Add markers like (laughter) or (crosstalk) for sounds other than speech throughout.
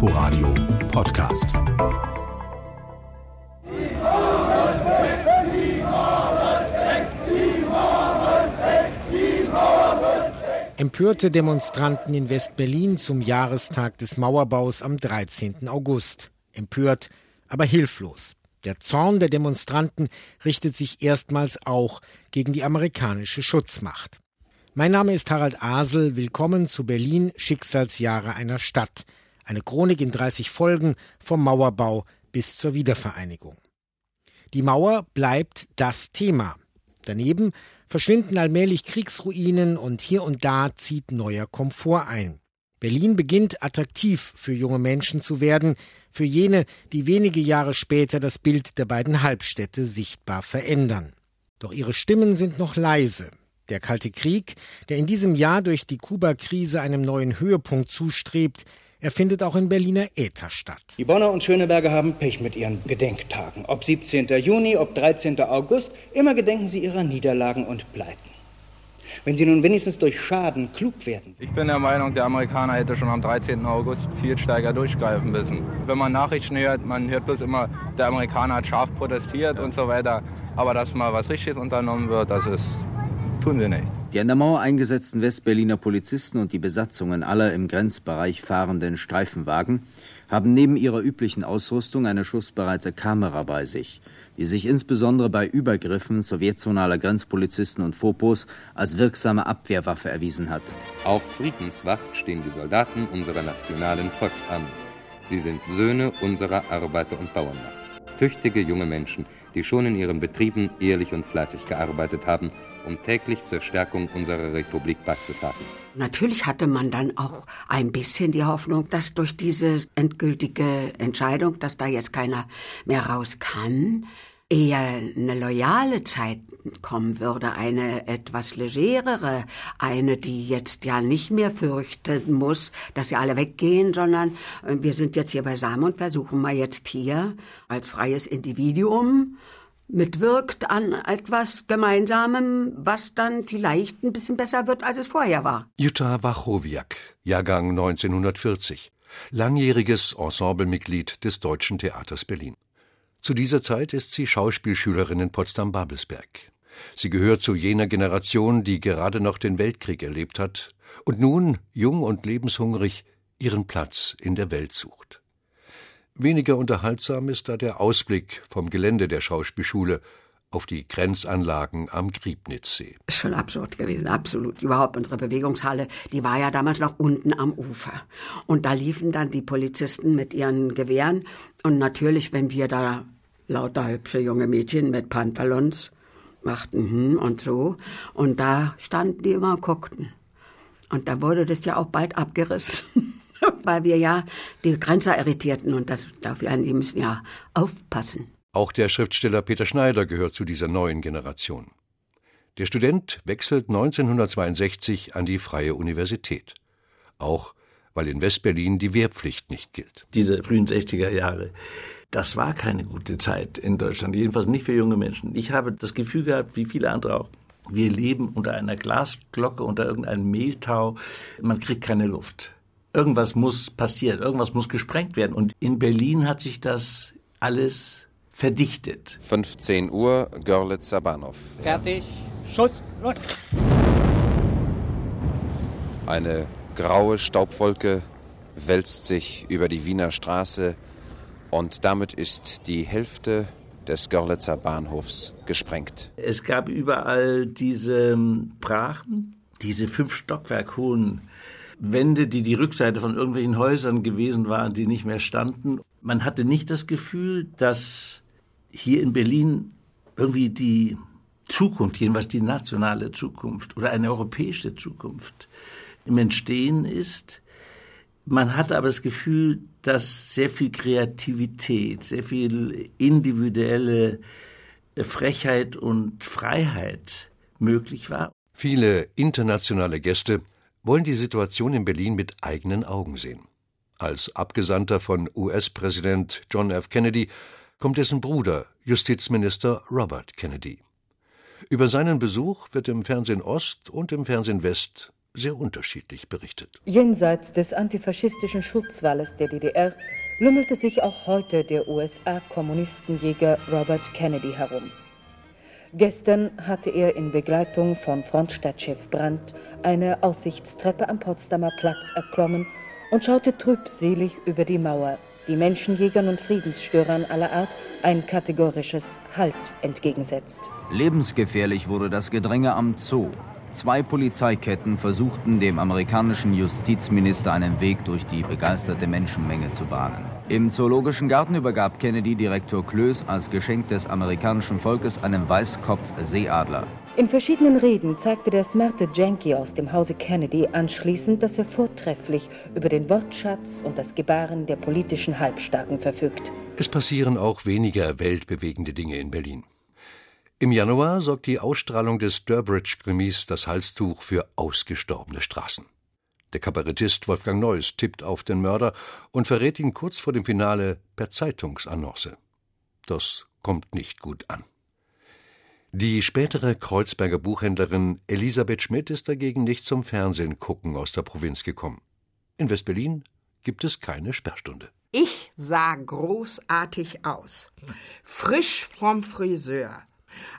Inforadio Podcast. Empörte Demonstranten in West-Berlin zum Jahrestag des Mauerbaus am 13. August. Empört, aber hilflos. Der Zorn der Demonstranten richtet sich erstmals auch gegen die amerikanische Schutzmacht. Mein Name ist Harald Asel. Willkommen zu Berlin Schicksalsjahre einer Stadt. Eine Chronik in 30 Folgen vom Mauerbau bis zur Wiedervereinigung. Die Mauer bleibt das Thema. Daneben verschwinden allmählich Kriegsruinen und hier und da zieht neuer Komfort ein. Berlin beginnt attraktiv für junge Menschen zu werden, für jene, die wenige Jahre später das Bild der beiden Halbstädte sichtbar verändern. Doch ihre Stimmen sind noch leise. Der Kalte Krieg, der in diesem Jahr durch die Kuba-Krise einem neuen Höhepunkt zustrebt, er findet auch in Berliner Äther statt. Die Bonner und Schöneberger haben Pech mit ihren Gedenktagen. Ob 17. Juni, ob 13. August, immer gedenken sie ihrer Niederlagen und Pleiten. Wenn sie nun wenigstens durch Schaden klug werden. Ich bin der Meinung, der Amerikaner hätte schon am 13. August viel stärker durchgreifen müssen. Wenn man Nachrichten hört, man hört bloß immer, der Amerikaner hat scharf protestiert und so weiter. Aber dass mal was Richtiges unternommen wird, das ist, tun sie nicht. Die an der Mauer eingesetzten Westberliner Polizisten und die Besatzungen aller im Grenzbereich fahrenden Streifenwagen haben neben ihrer üblichen Ausrüstung eine schussbereite Kamera bei sich, die sich insbesondere bei Übergriffen sowjetzonaler Grenzpolizisten und Fopos als wirksame Abwehrwaffe erwiesen hat. Auf Friedenswacht stehen die Soldaten unserer nationalen Volksarmee. Sie sind Söhne unserer Arbeiter- und Bauernmacht. Tüchtige junge Menschen, die schon in ihren Betrieben ehrlich und fleißig gearbeitet haben um täglich zur Stärkung unserer Republik beizutragen. Natürlich hatte man dann auch ein bisschen die Hoffnung, dass durch diese endgültige Entscheidung, dass da jetzt keiner mehr raus kann, eher eine loyale Zeit kommen würde, eine etwas legerere, eine, die jetzt ja nicht mehr fürchten muss, dass sie alle weggehen, sondern äh, wir sind jetzt hier beisammen und versuchen mal jetzt hier als freies Individuum mitwirkt an etwas Gemeinsamem, was dann vielleicht ein bisschen besser wird, als es vorher war. Jutta Wachowiak, Jahrgang 1940, langjähriges Ensemblemitglied des Deutschen Theaters Berlin. Zu dieser Zeit ist sie Schauspielschülerin in Potsdam-Babelsberg. Sie gehört zu jener Generation, die gerade noch den Weltkrieg erlebt hat und nun, jung und lebenshungrig, ihren Platz in der Welt sucht. Weniger unterhaltsam ist da der Ausblick vom Gelände der Schauspielschule auf die Grenzanlagen am Griebnitzsee. Schon absurd gewesen, absolut. Überhaupt unsere Bewegungshalle, die war ja damals noch unten am Ufer. Und da liefen dann die Polizisten mit ihren Gewehren. Und natürlich, wenn wir da lauter hübsche junge Mädchen mit Pantalons machten hm und so. Und da standen die immer und guckten. Und da wurde das ja auch bald abgerissen. (laughs) weil wir ja die Grenzer irritierten und das dafür die müssen ja aufpassen. Auch der Schriftsteller Peter Schneider gehört zu dieser neuen Generation. Der Student wechselt 1962 an die Freie Universität. Auch weil in Westberlin die Wehrpflicht nicht gilt. Diese frühen 60er Jahre, das war keine gute Zeit in Deutschland, jedenfalls nicht für junge Menschen. Ich habe das Gefühl gehabt, wie viele andere auch, wir leben unter einer Glasglocke, unter irgendeinem Mehltau, man kriegt keine Luft irgendwas muss passieren, irgendwas muss gesprengt werden. Und in Berlin hat sich das alles verdichtet. 15 Uhr, Görlitzer Bahnhof. Fertig, Schuss, los! Eine graue Staubwolke wälzt sich über die Wiener Straße und damit ist die Hälfte des Görlitzer Bahnhofs gesprengt. Es gab überall diese Brachen, diese fünf Stockwerk hohen Wände, die die Rückseite von irgendwelchen Häusern gewesen waren, die nicht mehr standen. Man hatte nicht das Gefühl, dass hier in Berlin irgendwie die Zukunft, jedenfalls die nationale Zukunft oder eine europäische Zukunft im Entstehen ist. Man hatte aber das Gefühl, dass sehr viel Kreativität, sehr viel individuelle Frechheit und Freiheit möglich war. Viele internationale Gäste wollen die Situation in Berlin mit eigenen Augen sehen. Als Abgesandter von US-Präsident John F. Kennedy kommt dessen Bruder, Justizminister Robert Kennedy. Über seinen Besuch wird im Fernsehen Ost und im Fernsehen West sehr unterschiedlich berichtet. Jenseits des antifaschistischen Schutzwalles der DDR lümmelte sich auch heute der USA-Kommunistenjäger Robert Kennedy herum. Gestern hatte er in Begleitung von Frontstadtchef Brandt eine Aussichtstreppe am Potsdamer Platz erklommen und schaute trübselig über die Mauer, die Menschenjägern und Friedensstörern aller Art ein kategorisches Halt entgegensetzt. Lebensgefährlich wurde das Gedränge am Zoo. Zwei Polizeiketten versuchten dem amerikanischen Justizminister einen Weg durch die begeisterte Menschenmenge zu bahnen. Im Zoologischen Garten übergab Kennedy Direktor Klöß als Geschenk des amerikanischen Volkes einen Weißkopf-Seeadler. In verschiedenen Reden zeigte der smarte Janky aus dem Hause Kennedy anschließend, dass er vortrefflich über den Wortschatz und das Gebaren der politischen Halbstarken verfügt. Es passieren auch weniger weltbewegende Dinge in Berlin. Im Januar sorgt die Ausstrahlung des Durbridge-Krimis Das Halstuch für ausgestorbene Straßen. Der Kabarettist Wolfgang Neuss tippt auf den Mörder und verrät ihn kurz vor dem Finale per Zeitungsannonce. Das kommt nicht gut an. Die spätere Kreuzberger Buchhändlerin Elisabeth Schmidt ist dagegen nicht zum Fernsehen gucken aus der Provinz gekommen. In Westberlin gibt es keine Sperrstunde. Ich sah großartig aus. Frisch vom Friseur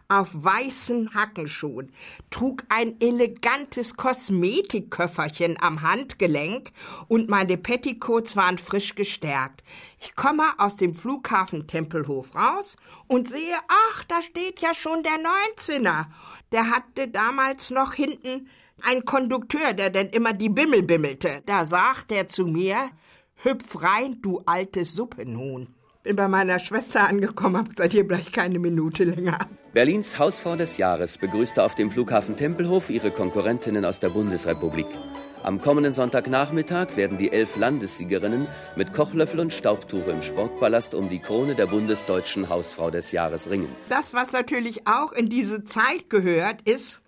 auf weißen Hackenschuhen, trug ein elegantes Kosmetikköfferchen am Handgelenk und meine Petticoats waren frisch gestärkt. Ich komme aus dem Flughafen Tempelhof raus und sehe, ach, da steht ja schon der Neunzehner. Der hatte damals noch hinten einen Kondukteur, der denn immer die Bimmel bimmelte. Da sagt er zu mir, hüpf rein, du altes Suppenhuhn. Bin bei meiner Schwester angekommen, hab seid ihr gleich keine Minute länger. Berlins Hausfrau des Jahres begrüßte auf dem Flughafen Tempelhof ihre Konkurrentinnen aus der Bundesrepublik. Am kommenden Sonntagnachmittag werden die elf Landessiegerinnen mit Kochlöffel und Staubtuch im Sportpalast um die Krone der bundesdeutschen Hausfrau des Jahres ringen. Das, was natürlich auch in diese Zeit gehört, ist,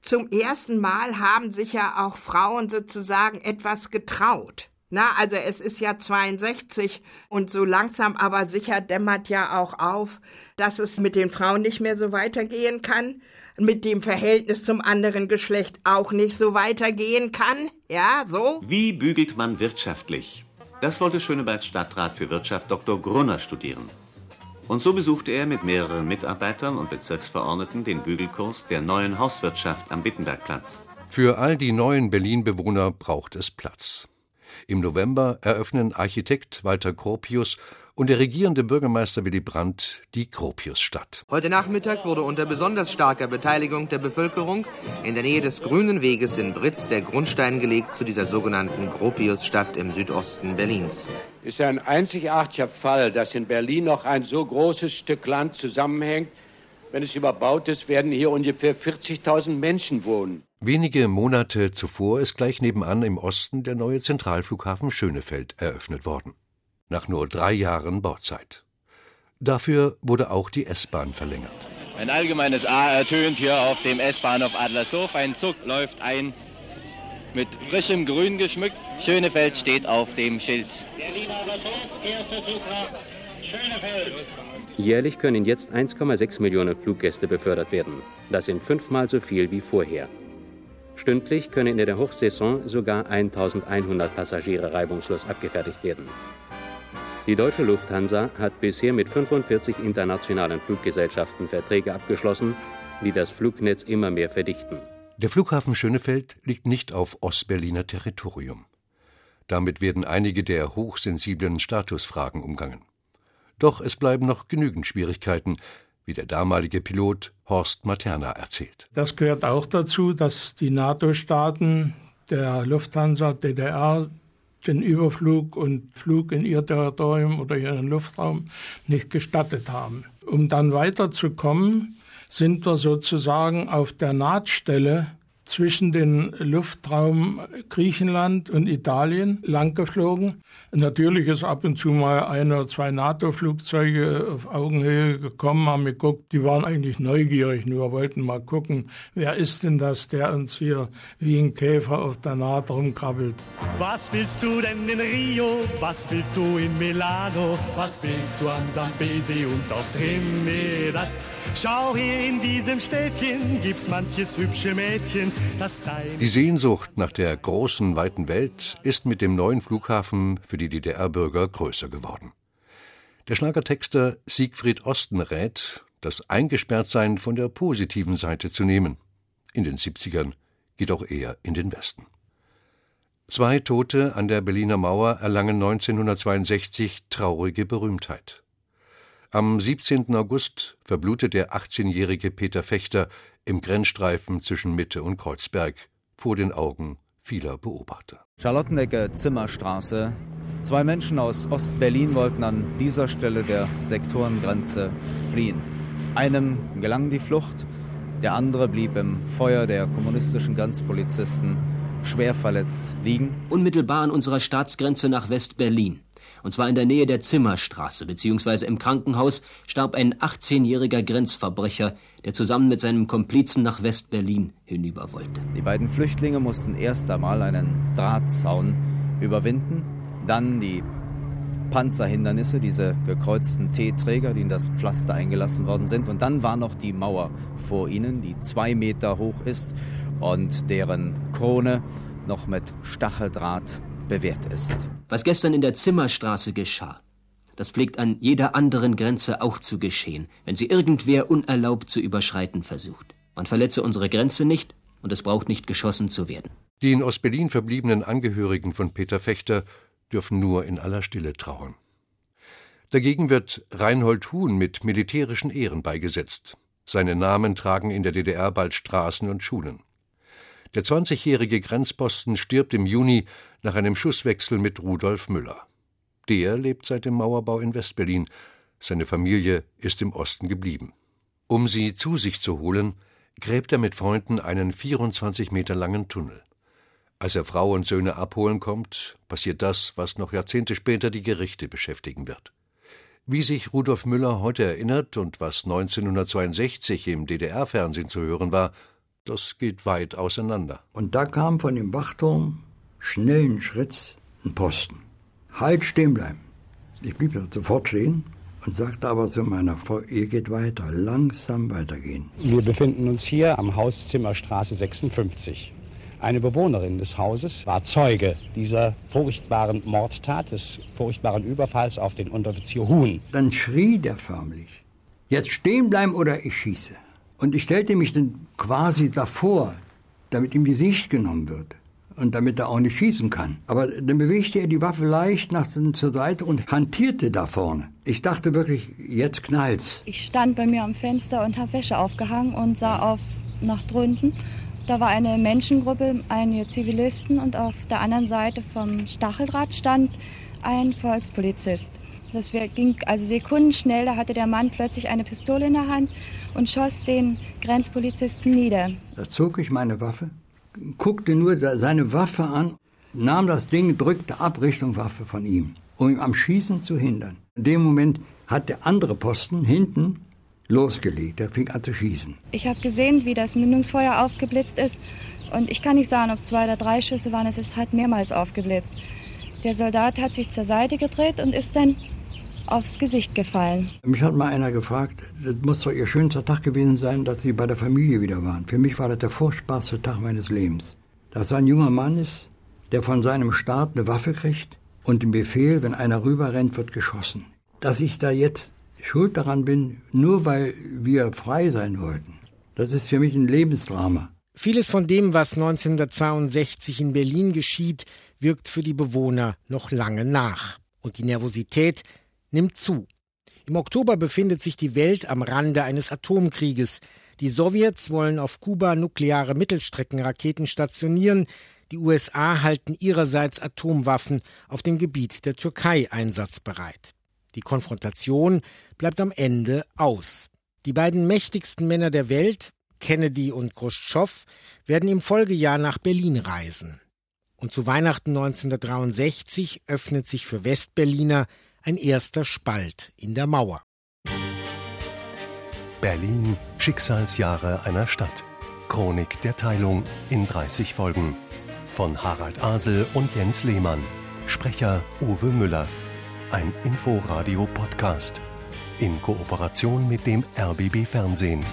zum ersten Mal haben sich ja auch Frauen sozusagen etwas getraut. Na, also es ist ja 62 und so langsam aber sicher dämmert ja auch auf, dass es mit den Frauen nicht mehr so weitergehen kann, mit dem Verhältnis zum anderen Geschlecht auch nicht so weitergehen kann. Ja, so? Wie bügelt man wirtschaftlich? Das wollte Schönebergs Stadtrat für Wirtschaft Dr. Grunner studieren. Und so besuchte er mit mehreren Mitarbeitern und Bezirksverordneten den Bügelkurs der neuen Hauswirtschaft am Wittenbergplatz. Für all die neuen Berlin-Bewohner braucht es Platz. Im November eröffnen Architekt Walter Gropius und der regierende Bürgermeister Willy Brandt die Gropiusstadt. Heute Nachmittag wurde unter besonders starker Beteiligung der Bevölkerung in der Nähe des Grünen Weges in Britz der Grundstein gelegt zu dieser sogenannten Gropiusstadt im Südosten Berlins. Es ist ein einzigartiger Fall, dass in Berlin noch ein so großes Stück Land zusammenhängt. Wenn es überbaut ist, werden hier ungefähr 40.000 Menschen wohnen. Wenige Monate zuvor ist gleich nebenan im Osten der neue Zentralflughafen Schönefeld eröffnet worden. Nach nur drei Jahren Bauzeit. Dafür wurde auch die S-Bahn verlängert. Ein allgemeines A ertönt hier auf dem S-Bahnhof Adlershof. Ein Zug läuft ein, mit frischem Grün geschmückt. Schönefeld steht auf dem Schild. Berlin Adlershof, erster Zug nach Schönefeld. Jährlich können jetzt 1,6 Millionen Fluggäste befördert werden. Das sind fünfmal so viel wie vorher. Stündlich können in der Hochsaison sogar 1100 Passagiere reibungslos abgefertigt werden. Die deutsche Lufthansa hat bisher mit 45 internationalen Fluggesellschaften Verträge abgeschlossen, die das Flugnetz immer mehr verdichten. Der Flughafen Schönefeld liegt nicht auf Ostberliner Territorium. Damit werden einige der hochsensiblen Statusfragen umgangen. Doch es bleiben noch genügend Schwierigkeiten, wie der damalige Pilot Horst Materna erzählt. Das gehört auch dazu, dass die NATO-Staaten der Lufthansa DDR den Überflug und Flug in ihr Territorium oder ihren Luftraum nicht gestattet haben. Um dann weiterzukommen, sind wir sozusagen auf der Nahtstelle zwischen den Luftraum Griechenland und Italien langgeflogen. Natürlich ist ab und zu mal ein oder zwei NATO-Flugzeuge auf Augenhöhe gekommen, haben geguckt, die waren eigentlich neugierig, nur wollten mal gucken, wer ist denn das, der uns hier wie ein Käfer auf der Naht rumkrabbelt. Was willst du denn in Rio? Was willst du in Milano? Was willst du an Zambesi und auf Trinidad? Schau hier in diesem Städtchen gibt's manches hübsche Mädchen, Die Sehnsucht nach der großen, weiten Welt ist mit dem neuen Flughafen für die DDR-Bürger größer geworden. Der Schlagertexter Siegfried Osten rät, das Eingesperrtsein von der positiven Seite zu nehmen. In den 70ern geht auch er in den Westen. Zwei Tote an der Berliner Mauer erlangen 1962 traurige Berühmtheit. Am 17. August verblutet der 18-jährige Peter Fechter im Grenzstreifen zwischen Mitte und Kreuzberg vor den Augen vieler Beobachter. Charlottenecke Zimmerstraße. Zwei Menschen aus Ostberlin wollten an dieser Stelle der Sektorengrenze fliehen. Einem gelang die Flucht, der andere blieb im Feuer der kommunistischen Grenzpolizisten schwer verletzt liegen. Unmittelbar an unserer Staatsgrenze nach West-Berlin. Und zwar in der Nähe der Zimmerstraße, beziehungsweise im Krankenhaus, starb ein 18-jähriger Grenzverbrecher, der zusammen mit seinem Komplizen nach West-Berlin hinüber wollte. Die beiden Flüchtlinge mussten erst einmal einen Drahtzaun überwinden, dann die Panzerhindernisse, diese gekreuzten T-Träger, die in das Pflaster eingelassen worden sind. Und dann war noch die Mauer vor ihnen, die zwei Meter hoch ist und deren Krone noch mit Stacheldraht bewehrt ist. Was gestern in der Zimmerstraße geschah, das pflegt an jeder anderen Grenze auch zu geschehen, wenn sie irgendwer unerlaubt zu überschreiten versucht. Man verletze unsere Grenze nicht und es braucht nicht geschossen zu werden. Die in Ostberlin verbliebenen Angehörigen von Peter Fechter dürfen nur in aller Stille trauern. Dagegen wird Reinhold Huhn mit militärischen Ehren beigesetzt. Seine Namen tragen in der DDR bald Straßen und Schulen. Der 20-jährige Grenzposten stirbt im Juni nach einem Schusswechsel mit Rudolf Müller. Der lebt seit dem Mauerbau in Westberlin. Seine Familie ist im Osten geblieben. Um sie zu sich zu holen, gräbt er mit Freunden einen 24 Meter langen Tunnel. Als er Frau und Söhne abholen kommt, passiert das, was noch Jahrzehnte später die Gerichte beschäftigen wird. Wie sich Rudolf Müller heute erinnert und was 1962 im DDR-Fernsehen zu hören war, das geht weit auseinander. Und da kam von dem Wachturm schnellen Schritts ein Posten. Halt stehen bleiben. Ich blieb sofort stehen und sagte aber zu meiner Frau, ihr geht weiter, langsam weitergehen. Wir befinden uns hier am Haus Zimmerstraße 56. Eine Bewohnerin des Hauses war Zeuge dieser furchtbaren Mordtat, des furchtbaren Überfalls auf den Unteroffizier Huhn. Dann schrie der förmlich, jetzt stehen bleiben oder ich schieße. Und ich stellte mich dann quasi davor, damit ihm die Sicht genommen wird und damit er auch nicht schießen kann. Aber dann bewegte er die Waffe leicht nach zur Seite und hantierte da vorne. Ich dachte wirklich, jetzt knallt's. Ich stand bei mir am Fenster und habe Wäsche aufgehangen und sah auf nach drunten. Da war eine Menschengruppe, einige Zivilisten und auf der anderen Seite vom Stacheldraht stand ein Volkspolizist. Das ging also sekundenschnell, da hatte der Mann plötzlich eine Pistole in der Hand und schoss den Grenzpolizisten nieder. Da zog ich meine Waffe, guckte nur seine Waffe an, nahm das Ding, drückte ab Richtung Waffe von ihm, um ihn am Schießen zu hindern. In dem Moment hat der andere Posten hinten losgelegt, der fing an zu schießen. Ich habe gesehen, wie das Mündungsfeuer aufgeblitzt ist und ich kann nicht sagen, ob es zwei oder drei Schüsse waren, es ist halt mehrmals aufgeblitzt. Der Soldat hat sich zur Seite gedreht und ist dann aufs Gesicht gefallen. Mich hat mal einer gefragt, das muss doch Ihr schönster Tag gewesen sein, dass Sie bei der Familie wieder waren. Für mich war das der furchtbarste Tag meines Lebens. Dass ein junger Mann ist, der von seinem Staat eine Waffe kriegt und den Befehl, wenn einer rüberrennt, wird geschossen. Dass ich da jetzt schuld daran bin, nur weil wir frei sein wollten, das ist für mich ein Lebensdrama. Vieles von dem, was 1962 in Berlin geschieht, wirkt für die Bewohner noch lange nach. Und die Nervosität nimmt zu. Im Oktober befindet sich die Welt am Rande eines Atomkrieges. Die Sowjets wollen auf Kuba nukleare Mittelstreckenraketen stationieren, die USA halten ihrerseits Atomwaffen auf dem Gebiet der Türkei einsatzbereit. Die Konfrontation bleibt am Ende aus. Die beiden mächtigsten Männer der Welt, Kennedy und Khrushchev, werden im Folgejahr nach Berlin reisen. Und zu Weihnachten 1963 öffnet sich für Westberliner ein erster Spalt in der Mauer. Berlin, Schicksalsjahre einer Stadt. Chronik der Teilung in 30 Folgen. Von Harald Asel und Jens Lehmann. Sprecher Uwe Müller. Ein Inforadio-Podcast. in Kooperation mit dem RBB Fernsehen.